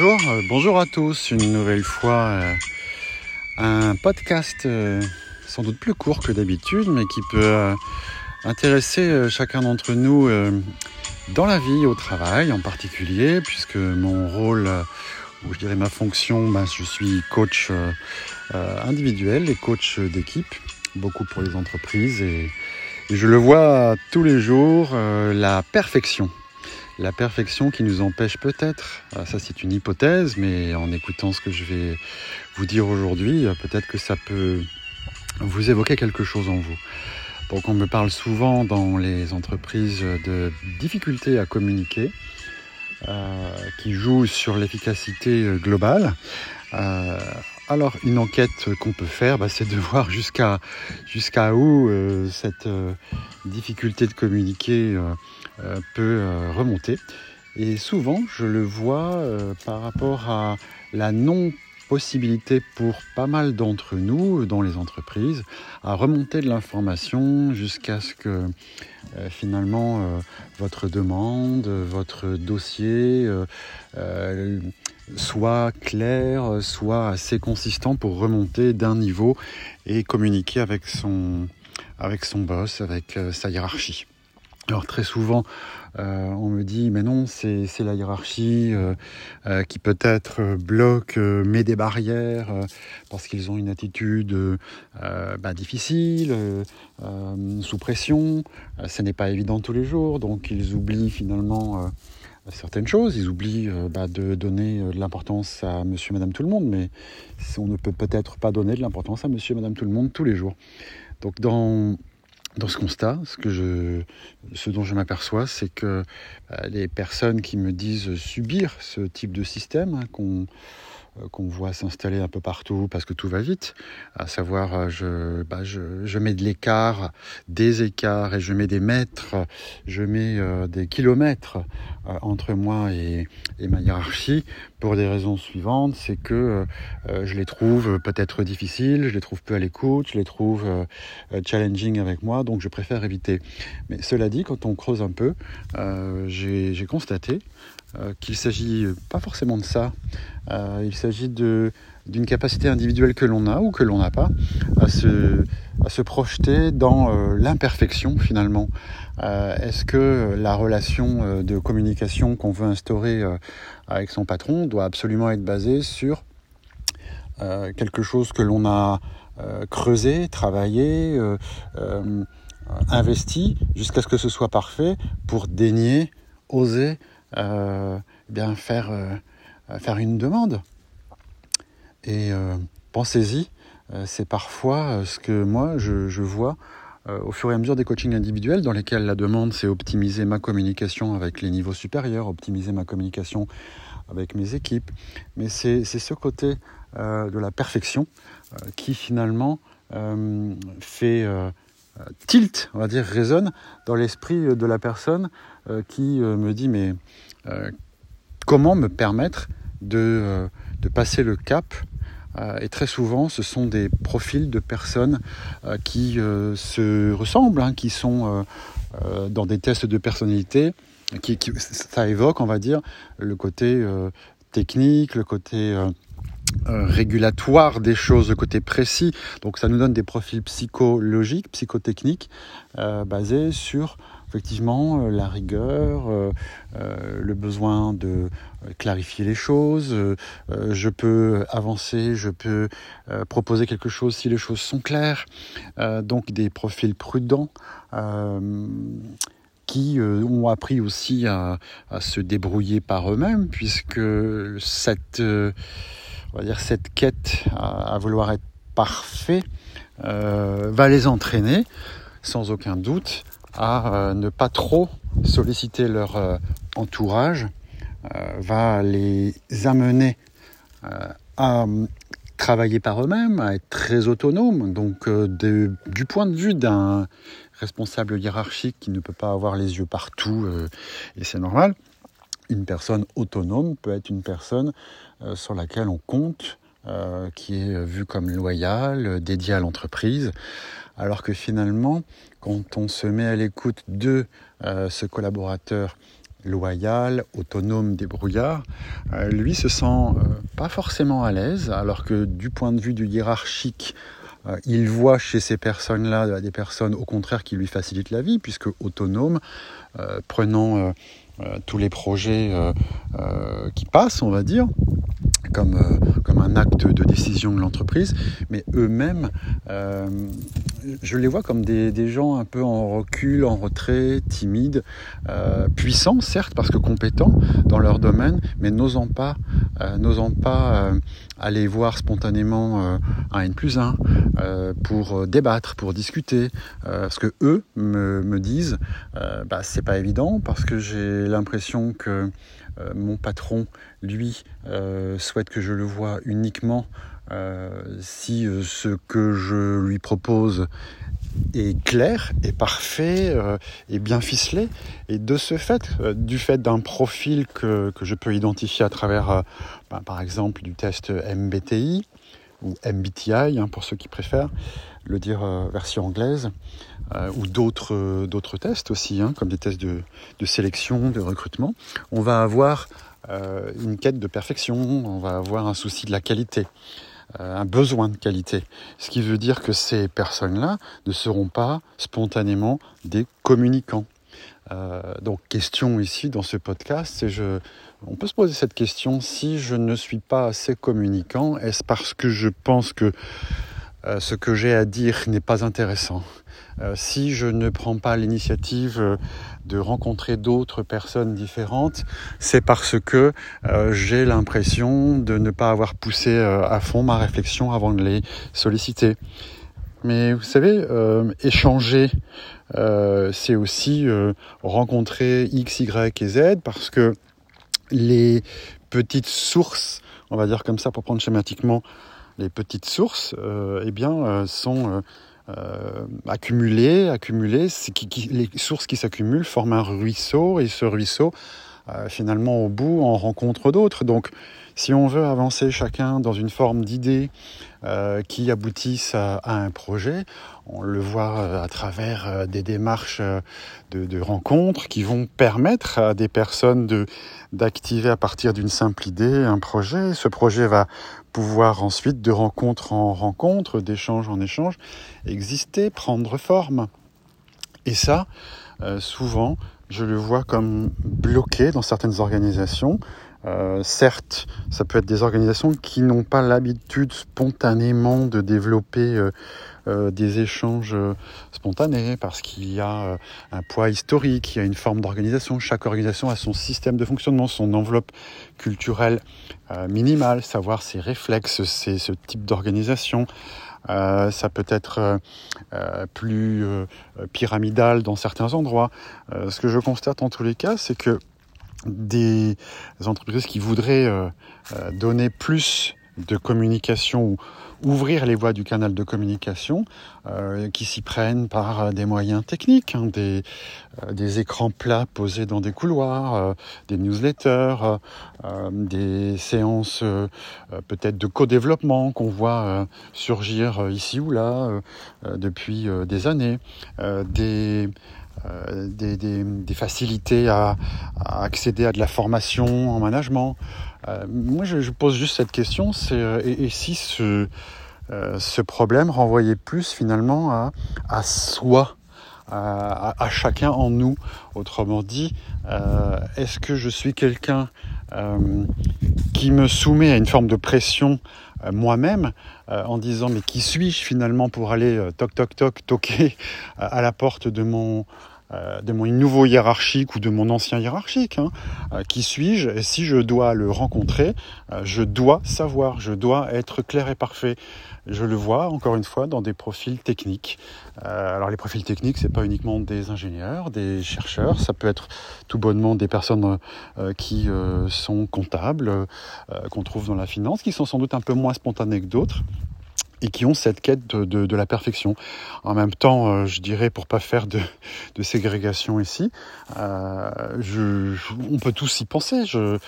bonjour, euh, bonjour à tous, une nouvelle fois euh, un podcast euh, sans doute plus court que d'habitude, mais qui peut intéresser chacun d'entre nous dans la vie, au travail en particulier, puisque mon rôle, ou je dirais ma fonction, ben, je suis coach individuel et coach d'équipe, beaucoup pour les entreprises, et, je le vois tous les jours, la perfection la perfection qui nous empêche peut-être, ah, ça c'est une hypothèse, mais en écoutant ce que je vais vous dire aujourd'hui, euh, peut-être que ça peut vous évoquer quelque chose en vous. Donc on me parle souvent dans les entreprises de difficultés à communiquer, euh, qui jouent sur l'efficacité euh, globale. Alors une enquête qu'on peut faire, bah, c'est de voir jusqu'à jusqu'à où euh, cette euh, difficulté de communiquer euh, euh, peut euh, remonter. Et souvent, je le vois euh, par rapport à la non possibilité pour pas mal d'entre nous dans les entreprises à remonter de l'information jusqu'à ce que euh, finalement euh, votre demande, votre dossier euh, soit clair, soit assez consistant pour remonter d'un niveau et communiquer avec son, avec son boss, avec euh, sa hiérarchie. Alors très souvent, euh, on me dit, mais non, c'est la hiérarchie euh, qui peut-être bloque, met des barrières, parce qu'ils ont une attitude bah, difficile, sous pression. Ce n'est pas évident tous les jours, donc ils oublient finalement certaines choses. Ils oublient euh, bah, de donner euh, de l'importance à monsieur, madame, tout le monde, mais on ne peut peut-être pas donner de l'importance à monsieur, madame, tout le monde tous les jours. Donc dans ce constat, ce, dont je m'aperçois, c'est que euh, les personnes qui me disent subir ce type de système hein, qu'on qu'on voit s'installer un peu partout parce que tout va vite, à savoir euh, je, bah, je, mets de l'écart, des écarts et je mets des mètres, je mets euh, des kilomètres euh, entre moi et, ma hiérarchie pour des raisons suivantes, c'est que euh, je les trouve peut-être difficiles, je les trouve peu à l'écoute, je les trouve euh, challenging avec moi, donc je préfère éviter. Mais cela dit, quand on creuse un peu, euh, j'ai constaté euh, qu'il s'agit pas forcément de ça. Euh, il s'agit d'une capacité individuelle que l'on a ou que l'on n'a pas à se, à se projeter dans euh, l'imperfection finalement. Euh, Est-ce que la relation de communication qu'on veut instaurer avec son patron doit absolument être basée sur quelque chose que l'on a creusé, travaillé, investi jusqu'à ce que ce soit parfait pour daigner, oser eh bien faire, euh, faire une demande. Et euh, pensez-y, euh, c'est parfois euh, ce que moi je, vois euh, au fur et à mesure des coachings individuels dans lesquels la demande c'est optimiser ma communication avec les niveaux supérieurs, optimiser ma communication avec mes équipes. Mais c'est ce côté euh, de la perfection euh, qui finalement euh, fait euh, tilt, on va dire, résonne dans l'esprit de la personne euh, qui euh, me dit mais euh, comment me permettre de, euh, passer le cap euh, et très souvent, ce sont des profils de personnes euh, qui euh, se ressemblent, hein, qui sont euh, euh, dans des tests de personnalité. Qui, qui, ça évoque, on va dire, le côté euh, technique, le côté euh, euh, régulatoire des choses, côté précis. Donc ça nous donne des profils psychologiques, psychotechniques, euh, basés sur effectivement euh, la rigueur, euh, euh, le besoin de clarifier les choses. Euh, je peux avancer, je peux euh, proposer quelque chose si les choses sont claires. Euh, donc des profils prudents. Euh, qui euh, ont appris aussi à, se débrouiller par eux-mêmes, puisque cette, euh, on va dire cette quête à, vouloir être parfait euh, va les entraîner, sans aucun doute, à euh, ne pas trop solliciter leur euh, entourage, va les amener à travailler par eux-mêmes, à être très autonomes. Donc, du point de vue d'un responsable hiérarchique qui ne peut pas avoir les yeux partout, et c'est normal, une personne autonome peut être une personne euh, sur laquelle on compte, euh, qui est vue comme loyale, dédiée à l'entreprise, alors que finalement, quand on se met à l'écoute de euh, ce collaborateur loyal, autonome, débrouillard, lui se sent pas forcément à l'aise, alors que du point de vue du hiérarchique, il voit chez ces personnes-là des personnes au contraire qui lui facilitent la vie, puisque autonome, prenant tous les projets qui passent, on va dire, comme, euh, comme un acte de décision de l'entreprise, mais eux-mêmes, euh, je les vois comme des, des, gens un peu en recul, en retrait, timides, euh, puissants certes parce que compétents dans leur domaine, mais n'osant pas, n'osant pas aller voir spontanément un N plus 1 pour débattre, pour discuter, parce que eux me, me disent, bah, c'est pas évident parce que j'ai l'impression que mon patron, lui, euh, que je le voie uniquement euh, si ce que je lui propose est clair, est parfait, est bien ficelé. Et de ce fait, du fait d'un profil que, que, je peux identifier à travers, ben, par exemple, du test MBTI, ou MBTI hein, pour ceux qui préfèrent le dire version anglaise, euh, ou d'autres euh, d'autres tests aussi, hein, comme des tests de, de, sélection, de recrutement, on va avoir euh, une quête de perfection, on va avoir un souci de la qualité, euh, un besoin de qualité. Ce qui veut dire que ces personnes-là ne seront pas spontanément des communicants. Euh, donc question ici dans ce podcast, c'est je, on peut se poser cette question si je ne suis pas assez communicant, est-ce parce que je pense que ce que j'ai à dire n'est pas intéressant? Euh, si je ne prends pas l'initiative euh, de rencontrer d'autres personnes différentes, c'est parce que euh, j'ai l'impression de ne pas avoir poussé à fond ma réflexion avant de les solliciter. Mais vous savez, échanger, c'est aussi rencontrer X, Y et Z parce que les petites sources, on va dire comme ça pour prendre schématiquement, les petites sources, eh bien, sont euh, qui, qui, les sources qui s'accumulent forment un ruisseau et ce ruisseau, euh, finalement, au bout, en rencontre d'autres. Donc, si on veut avancer chacun dans une forme d'idée euh, qui aboutissent à, un projet, on le voit euh, à travers euh, des démarches de, rencontres qui vont permettre à des personnes de d'activer à partir d'une simple idée un projet. Ce projet va pouvoir ensuite, de rencontre en rencontre, d'échange en échange, exister, prendre forme. Et ça, souvent, je le vois comme bloqué dans certaines organisations. Euh, certes, ça peut être des organisations qui n'ont pas l'habitude spontanément de développer euh, euh, des échanges euh, spontanés parce qu'il y a un poids historique, il y a une forme d'organisation. Chaque organisation a son système de fonctionnement, son enveloppe culturelle minimale, savoir ses réflexes, c'est ce type d'organisation. Euh, ça peut être euh, euh, plus pyramidal dans certains endroits. ce que je constate en tous les cas, c'est que des entreprises qui voudraient donner plus de communication ou ouvrir les voies du canal de communication euh, qui s'y prennent par euh, des moyens techniques, hein, des, euh, écrans plats posés dans des couloirs, euh, des newsletters, euh, des séances peut-être de co-développement qu'on voit surgir ici ou là depuis des années, des euh, des, des, des, facilités à, à, accéder à de la formation en management. Euh, moi, je, je, pose juste cette question, c'est euh, et, et, si ce, euh, ce problème renvoyait plus finalement à, à soi, à, à, chacun en nous. Autrement dit, est-ce que je suis quelqu'un qui me soumet à une forme de pression moi-même en disant mais qui suis-je finalement pour aller toc toc toc toquer à la porte de mon euh, de mon nouveau hiérarchique ou de mon ancien hiérarchique. Hein. Euh, qui suis-je Et si je dois le rencontrer, euh, je dois savoir, je dois être clair et parfait. Je le vois encore une fois dans des profils techniques. alors les profils techniques, c'est pas uniquement des ingénieurs, des chercheurs, ça peut être tout bonnement des personnes qui sont comptables, qu'on trouve dans la finance, qui sont sans doute un peu moins spontanées que d'autres. Et qui ont cette quête de, la perfection. En même temps, euh, je dirais, pour pas faire de, ségrégation ici, euh, je, on peut tous y penser. Je, euh,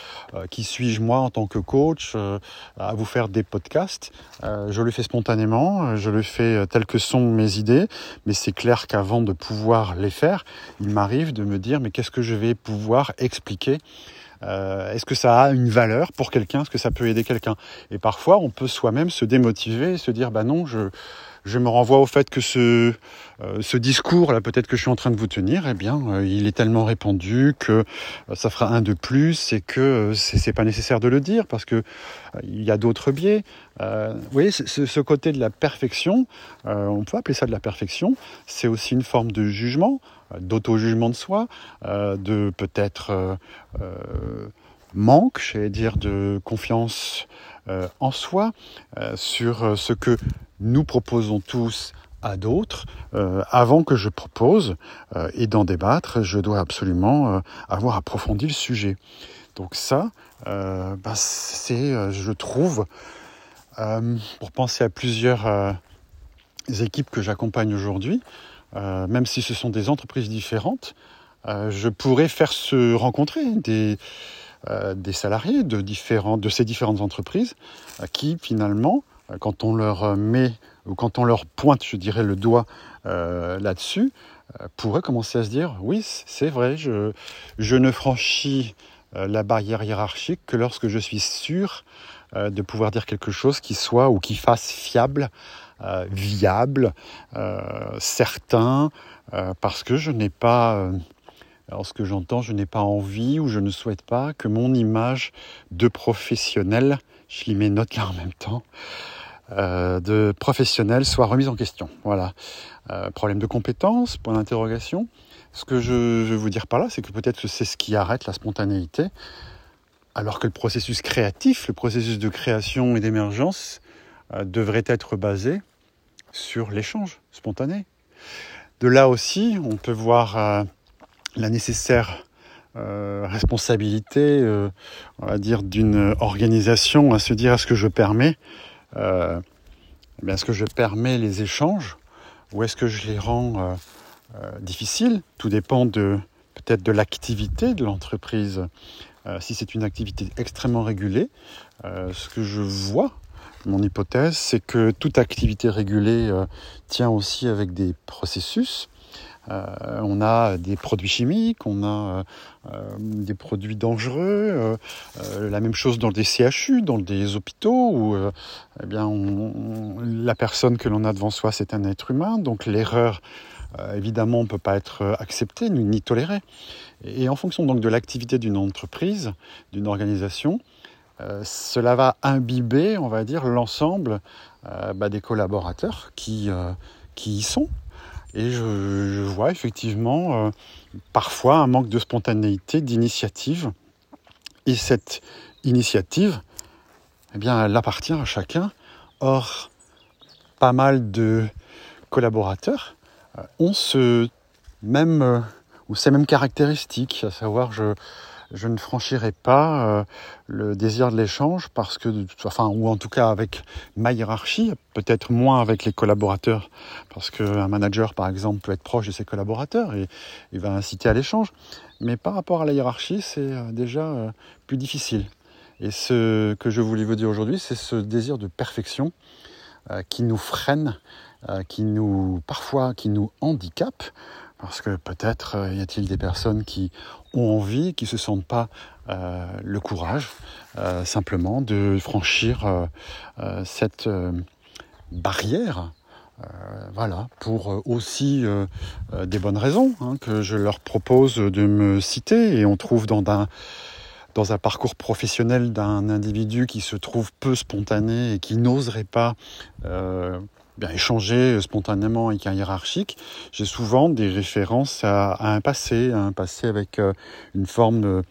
qui suis-je moi en tant que coach à vous faire des podcasts? Je le fais spontanément, je le fais tel que sont mes idées, mais c'est clair qu'avant de pouvoir les faire, il m'arrive de me dire mais qu'est-ce que je vais pouvoir expliquer euh, est-ce que ça a une valeur pour quelqu'un? Est-ce que ça peut aider quelqu'un? Et parfois, on peut soi-même se démotiver et se dire, bah non, je, je me renvoie au fait que ce, euh, ce discours là peut-être que je suis en train de vous tenir, eh bien euh, il est tellement répandu que ça fera un de plus et que c'est pas nécessaire de le dire parce que il y a d'autres biais. vous voyez, ce, côté de la perfection, on peut appeler ça de la perfection, c'est aussi une forme de jugement d'auto-jugement de soi, euh, de peut-être euh, euh, manque, j'allais dire, de confiance en soi, sur ce que nous proposons tous à d'autres, avant que je propose et d'en débattre, je dois absolument avoir approfondi le sujet. Donc ça, bah, c'est, je trouve, pour penser à plusieurs équipes que j'accompagne aujourd'hui, euh, même si ce sont des entreprises différentes, euh, je pourrais faire se rencontrer des, euh, des salariés de, différents, de ces différentes entreprises qui finalement, quand on leur met ou quand on leur pointe, je dirais, le doigt là-dessus, pourraient commencer à se dire oui, c'est vrai, je, je ne franchis la barrière hiérarchique que lorsque je suis sûr de pouvoir dire quelque chose qui soit ou qui fasse fiable euh, viable, euh, certain, euh, parce que je n'ai pas, alors ce que j'entends, je n'ai pas envie ou je ne souhaite pas que mon image de professionnel, je lis mes notes là en même temps, de professionnel soit remise en question. Voilà. problème de compétence, point d'interrogation. Ce que je, veux vous dire par là, c'est que peut-être que c'est ce qui arrête la spontanéité, alors que le processus créatif, le processus de création et d'émergence devrait être basé sur l'échange spontané. De là aussi, on peut voir euh, la nécessaire euh, responsabilité, euh, on va dire, d'une organisation à se dire est-ce que je permets, eh que je permets les échanges ou est-ce que je les rends difficiles? Tout dépend de peut-être de l'activité de l'entreprise. si c'est une activité extrêmement régulée, ce que je vois mon hypothèse, c'est que toute activité régulée euh, tient aussi avec des processus. Euh, on a des produits chimiques, on a euh, des produits dangereux, la même chose dans des CHU, dans des hôpitaux où eh bien, la personne que l'on a devant soi, c'est un être humain, donc l'erreur, évidemment, ne peut pas être acceptée ni tolérée. Et en fonction donc de l'activité d'une entreprise, d'une organisation, euh, cela va imbiber, on va dire, l'ensemble euh, bah, des collaborateurs qui, euh, qui y sont. Et je, vois effectivement parfois un manque de spontanéité, d'initiative. Et cette initiative, eh bien, elle appartient à chacun. Or, pas mal de collaborateurs ont ce même ou ces mêmes caractéristiques, à savoir je, je ne franchirai pas euh, le désir de l'échange parce que, enfin, ou en tout cas avec ma hiérarchie, peut-être moins avec les collaborateurs, parce qu'un manager, par exemple, peut être proche de ses collaborateurs et il va inciter à l'échange. Mais par rapport à la hiérarchie, c'est euh, déjà euh, plus difficile. Et ce que je voulais vous dire aujourd'hui, c'est ce désir de perfection qui nous freine, qui nous, parfois, qui nous handicape parce que peut-être euh, y a-t-il des personnes qui ont envie, qui ne se sentent pas euh, le courage euh, simplement de franchir cette barrière. voilà, pour aussi des bonnes raisons hein, que je leur propose de me citer. Et on trouve dans un, dans un parcours professionnel d'un individu qui se trouve peu spontané et qui n'oserait pas bien, échanger spontanément avec un hiérarchique, j'ai souvent des références à, un passé, un passé avec euh, une forme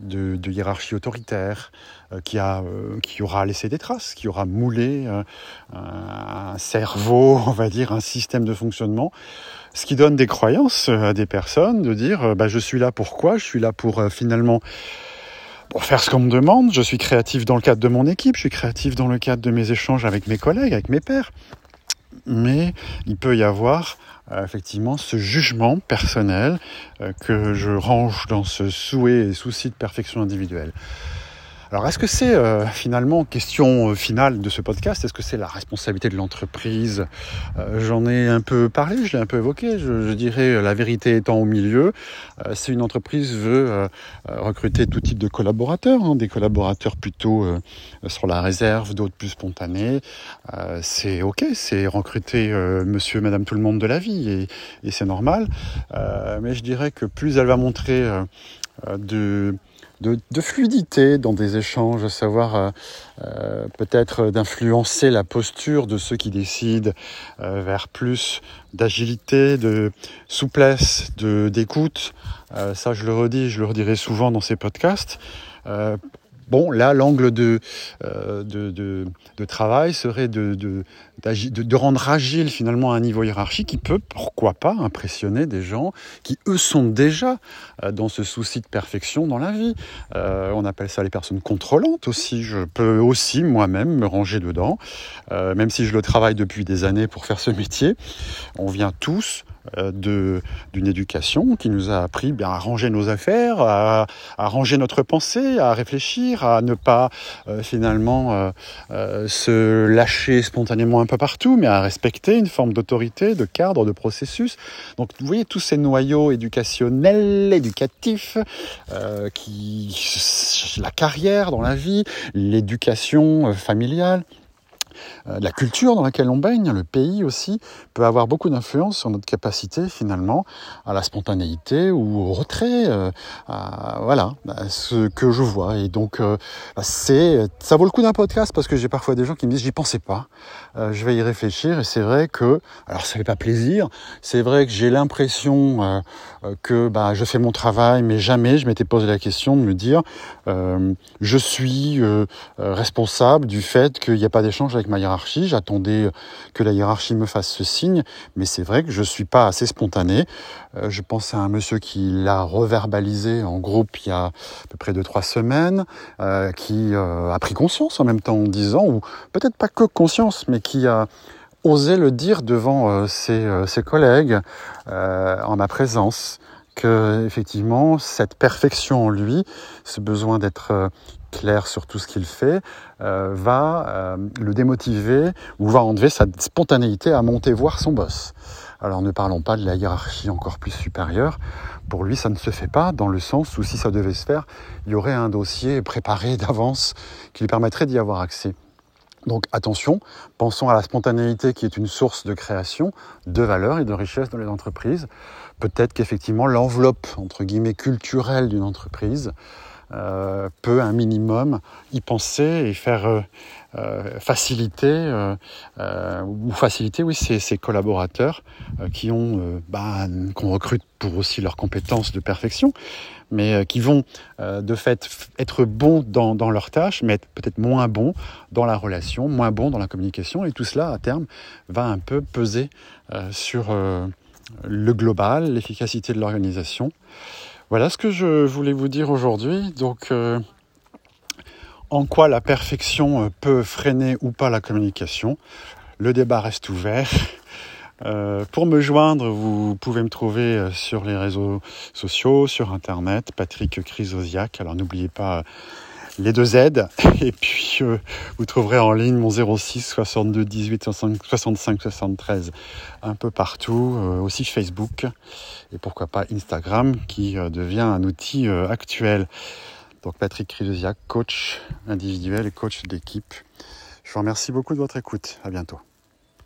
de, hiérarchie autoritaire euh, qui, a, euh, qui aura laissé des traces, qui aura moulé un cerveau, on va dire, un système de fonctionnement, ce qui donne des croyances à des personnes de dire bah, je suis là pour quoi? Je suis là pour finalement pour faire ce qu'on me demande. Je suis créatif dans le cadre de mon équipe, je suis créatif dans le cadre de mes échanges avec mes collègues, avec mes pairs. Mais il peut y avoir euh, effectivement ce jugement personnel euh, que je range dans ce souhait et souci de perfection individuelle. Alors est-ce que c'est euh, finalement, question euh, finale de ce podcast, est-ce que c'est la responsabilité de l'entreprise? Euh, J'en ai un peu parlé, je l'ai un peu évoqué, je, dirais la vérité étant au milieu. si une entreprise veut recruter tout type de collaborateurs, hein, des collaborateurs plutôt sur la réserve, d'autres plus spontanés, c'est ok, c'est recruter monsieur, madame, tout le monde de la vie et, et c'est normal. mais je dirais que plus elle va montrer de de, fluidité dans des échanges, à savoir euh, euh, peut-être d'influencer la posture de ceux qui décident euh, vers plus d'agilité, de souplesse, de d'écoute. ça, je le redis, je le redirai souvent dans ces podcasts. Bon, là, l'angle de, euh, de, travail serait de, de, rendre agile finalement un niveau hiérarchique qui peut, pourquoi pas, impressionner des gens qui, eux, sont déjà euh, dans ce souci de perfection dans la vie. Euh, on appelle ça les personnes contrôlantes aussi. Je peux aussi moi-même me ranger dedans, même si je le travaille depuis des années pour faire ce métier. On vient tous d'une éducation qui nous a appris bien, à ranger nos affaires, à, à, ranger notre pensée, à réfléchir, à ne pas euh, finalement euh, euh, se lâcher spontanément un peu partout, mais à respecter une forme d'autorité, de cadre, de processus. Donc vous voyez tous ces noyaux éducationnels, éducatifs, qui la carrière dans la vie, l'éducation familiale. Euh, la culture dans laquelle on baigne, le pays aussi, peut avoir beaucoup d'influence sur notre capacité finalement à la spontanéité ou au retrait. Euh, voilà, ce que je vois. Et donc, euh, c'est, ça vaut le coup d'un podcast parce que j'ai parfois des gens qui me disent j'y pensais pas. je vais y réfléchir et c'est vrai que, alors ça fait pas plaisir. C'est vrai que j'ai l'impression que bah, je fais mon travail, mais jamais je m'étais posé la question de me dire je suis responsable du fait qu'il n'y a pas d'échange avec ma hiérarchie. J'attendais que la hiérarchie me fasse ce signe, mais c'est vrai que je suis pas assez spontané. Euh, je pense à un monsieur qui l'a reverbalisé en groupe il y a à peu près deux trois semaines, euh, qui euh, a pris conscience en même temps en disant, ou peut-être pas que conscience, mais qui a osé le dire devant ses, collègues en ma présence que effectivement cette perfection en lui, ce besoin d'être clair sur tout ce qu'il fait, euh, va euh, le démotiver ou va enlever sa spontanéité à monter voir son boss. Alors ne parlons pas de la hiérarchie encore plus supérieure. Pour lui, ça ne se fait pas dans le sens où si ça devait se faire, il y aurait un dossier préparé d'avance qui lui permettrait d'y avoir accès. Donc attention, pensons à la spontanéité qui est une source de création, de valeur et de richesse dans les entreprises. Peut-être qu'effectivement l'enveloppe entre guillemets culturelle d'une entreprise euh, peut un minimum y penser et faire euh, euh, faciliter ou faciliter oui ces, collaborateurs qui ont bah, qu'on recrute pour aussi leurs compétences de perfection mais qui vont de fait être bons dans, dans leurs tâches mais être peut-être moins bons dans la relation moins bons dans la communication. Et tout cela à terme va un peu peser sur le global l'efficacité de l'organisation voilà ce que je voulais vous dire aujourd'hui. Donc, euh, en quoi la perfection euh, peut freiner ou pas la communication? Le débat reste ouvert. Euh, pour me joindre, vous pouvez me trouver sur les réseaux sociaux, sur Internet, Patrick Chrysosiac. Alors n'oubliez pas les deux Z. Et puis, euh, vous trouverez en ligne mon 06 62 18 65 73 un peu partout, euh, aussi Facebook et pourquoi pas Instagram qui euh, devient un outil actuel. Donc Patrick Crilusiac, coach individuel et coach d'équipe. Je vous remercie beaucoup de votre écoute. À bientôt.